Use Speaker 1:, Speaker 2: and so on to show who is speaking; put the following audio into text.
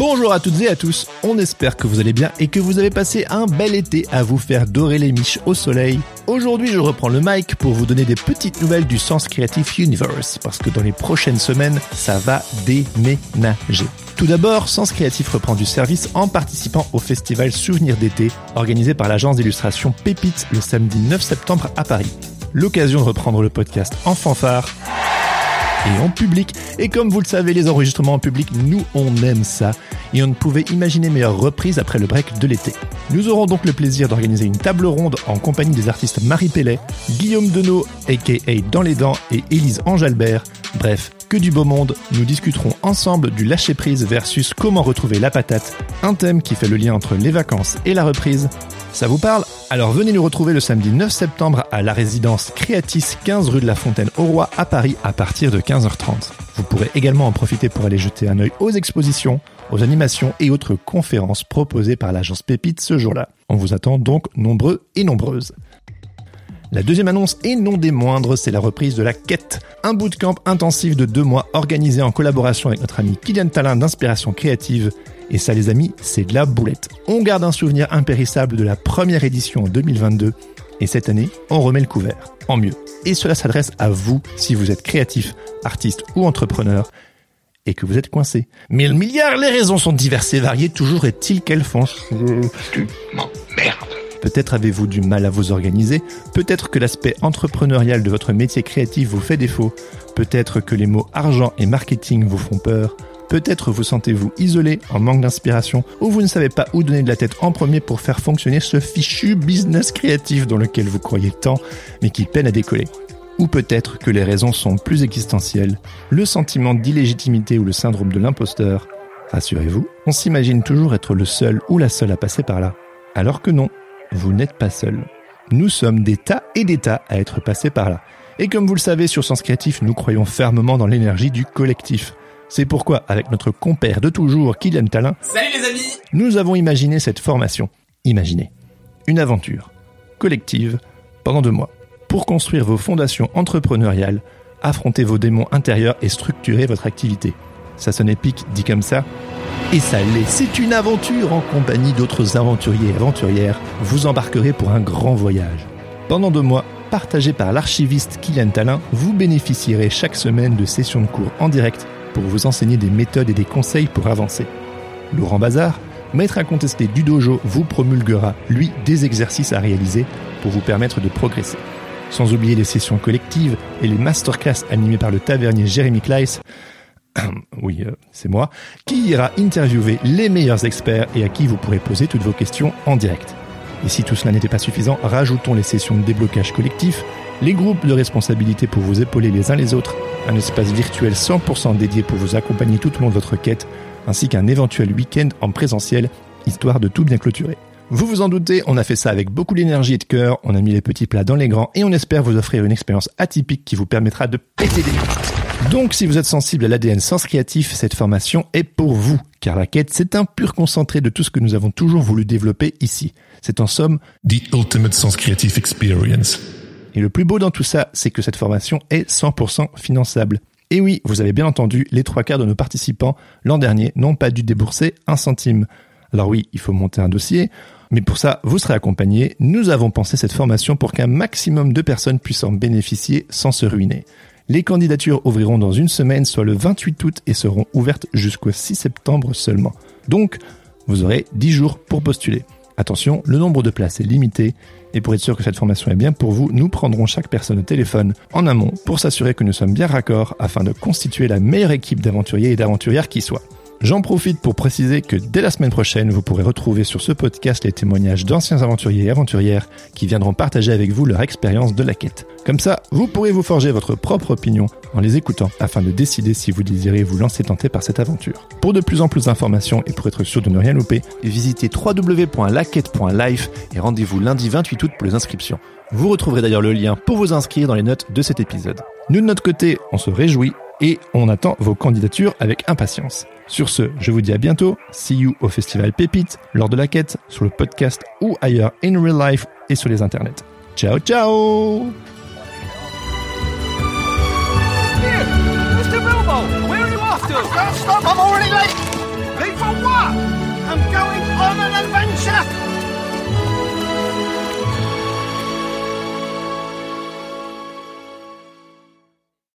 Speaker 1: Bonjour à toutes et à tous, on espère que vous allez bien et que vous avez passé un bel été à vous faire dorer les miches au soleil. Aujourd'hui je reprends le mic pour vous donner des petites nouvelles du Sens Creative Universe, parce que dans les prochaines semaines, ça va déménager. Tout d'abord, Sens Créatif reprend du service en participant au festival Souvenir d'été, organisé par l'agence d'illustration Pépite le samedi 9 septembre à Paris. L'occasion de reprendre le podcast en fanfare et en public. Et comme vous le savez, les enregistrements en public, nous on aime ça. Et on ne pouvait imaginer meilleure reprise après le break de l'été. Nous aurons donc le plaisir d'organiser une table ronde en compagnie des artistes Marie Pellet, Guillaume Denot, aka Dans les Dents, et Élise Angelbert. Bref, que du beau monde, nous discuterons ensemble du lâcher prise versus comment retrouver la patate, un thème qui fait le lien entre les vacances et la reprise. Ça vous parle Alors venez nous retrouver le samedi 9 septembre à la résidence Creatis 15 rue de la Fontaine au Roi à Paris à partir de 15h30. Vous pourrez également en profiter pour aller jeter un œil aux expositions, aux animations et autres conférences proposées par l'agence Pépite ce jour-là. On vous attend donc nombreux et nombreuses. La deuxième annonce, et non des moindres, c'est la reprise de la quête. Un bootcamp intensif de deux mois organisé en collaboration avec notre ami Kylian Talin d'Inspiration Créative. Et ça les amis, c'est de la boulette. On garde un souvenir impérissable de la première édition en 2022. Et cette année, on remet le couvert. En mieux. Et cela s'adresse à vous si vous êtes créatif, artiste ou entrepreneur et que vous êtes coincé. Mais le milliard, les raisons sont diverses et variées, toujours est-il qu'elles font
Speaker 2: Tu m'emmerdes.
Speaker 1: Peut-être avez-vous du mal à vous organiser, peut-être que l'aspect entrepreneurial de votre métier créatif vous fait défaut, peut-être que les mots argent et marketing vous font peur, peut-être vous sentez-vous isolé, en manque d'inspiration, ou vous ne savez pas où donner de la tête en premier pour faire fonctionner ce fichu business créatif dans lequel vous croyez tant, mais qui peine à décoller. Ou peut-être que les raisons sont plus existentielles, le sentiment d'illégitimité ou le syndrome de l'imposteur. Rassurez-vous, on s'imagine toujours être le seul ou la seule à passer par là. Alors que non, vous n'êtes pas seul. Nous sommes des tas et des tas à être passés par là. Et comme vous le savez, sur Sens Créatif, nous croyons fermement dans l'énergie du collectif. C'est pourquoi, avec notre compère de toujours, Kylian Talin,
Speaker 2: Salut les amis
Speaker 1: nous avons imaginé cette formation. Imaginez. Une aventure. Collective. Pendant deux mois. Pour construire vos fondations entrepreneuriales, affronter vos démons intérieurs et structurer votre activité. Ça sonne épique, dit comme ça. Et ça. C'est une aventure en compagnie d'autres aventuriers et aventurières. Vous embarquerez pour un grand voyage. Pendant deux mois, partagé par l'archiviste Kylian Talin, vous bénéficierez chaque semaine de sessions de cours en direct pour vous enseigner des méthodes et des conseils pour avancer. Laurent Bazar, maître incontesté du dojo, vous promulguera, lui, des exercices à réaliser pour vous permettre de progresser. Sans oublier les sessions collectives et les masterclass animées par le tavernier Jérémy Kleiss, oui, euh, c'est moi, qui ira interviewer les meilleurs experts et à qui vous pourrez poser toutes vos questions en direct? Et si tout cela n'était pas suffisant, rajoutons les sessions de déblocage collectif, les groupes de responsabilité pour vous épauler les uns les autres, un espace virtuel 100% dédié pour vous accompagner tout au long de votre quête, ainsi qu'un éventuel week-end en présentiel, histoire de tout bien clôturer. Vous vous en doutez, on a fait ça avec beaucoup d'énergie et de cœur, on a mis les petits plats dans les grands et on espère vous offrir une expérience atypique qui vous permettra de péter des. Donc si vous êtes sensible à l'ADN sens créatif, cette formation est pour vous, car la quête c'est un pur concentré de tout ce que nous avons toujours voulu développer ici. C'est en somme
Speaker 3: The Ultimate Sense Creative Experience.
Speaker 1: et le plus beau dans tout ça, c'est que cette formation est 100% finançable. Et oui, vous avez bien entendu, les trois quarts de nos participants l'an dernier n'ont pas dû débourser un centime. Alors oui, il faut monter un dossier, mais pour ça, vous serez accompagné. Nous avons pensé cette formation pour qu'un maximum de personnes puissent en bénéficier sans se ruiner. Les candidatures ouvriront dans une semaine, soit le 28 août, et seront ouvertes jusqu'au 6 septembre seulement. Donc, vous aurez 10 jours pour postuler. Attention, le nombre de places est limité, et pour être sûr que cette formation est bien pour vous, nous prendrons chaque personne au téléphone en amont pour s'assurer que nous sommes bien raccords afin de constituer la meilleure équipe d'aventuriers et d'aventurières qui soit. J'en profite pour préciser que dès la semaine prochaine, vous pourrez retrouver sur ce podcast les témoignages d'anciens aventuriers et aventurières qui viendront partager avec vous leur expérience de la quête. Comme ça, vous pourrez vous forger votre propre opinion en les écoutant afin de décider si vous désirez vous lancer tenter par cette aventure. Pour de plus en plus d'informations et pour être sûr de ne rien louper, visitez www.laquette.life et rendez-vous lundi 28 août pour les inscriptions. Vous retrouverez d'ailleurs le lien pour vous inscrire dans les notes de cet épisode. Nous de notre côté, on se réjouit et on attend vos candidatures avec impatience. Sur ce, je vous dis à bientôt. See you au festival Pépite, lors de la quête, sur le podcast ou ailleurs in real life et sur les internets. Ciao ciao
Speaker 4: Here, Mr. Bilbo, where are you off to?
Speaker 2: Stop, I'm already late!
Speaker 4: Late For what? I'm going on an adventure!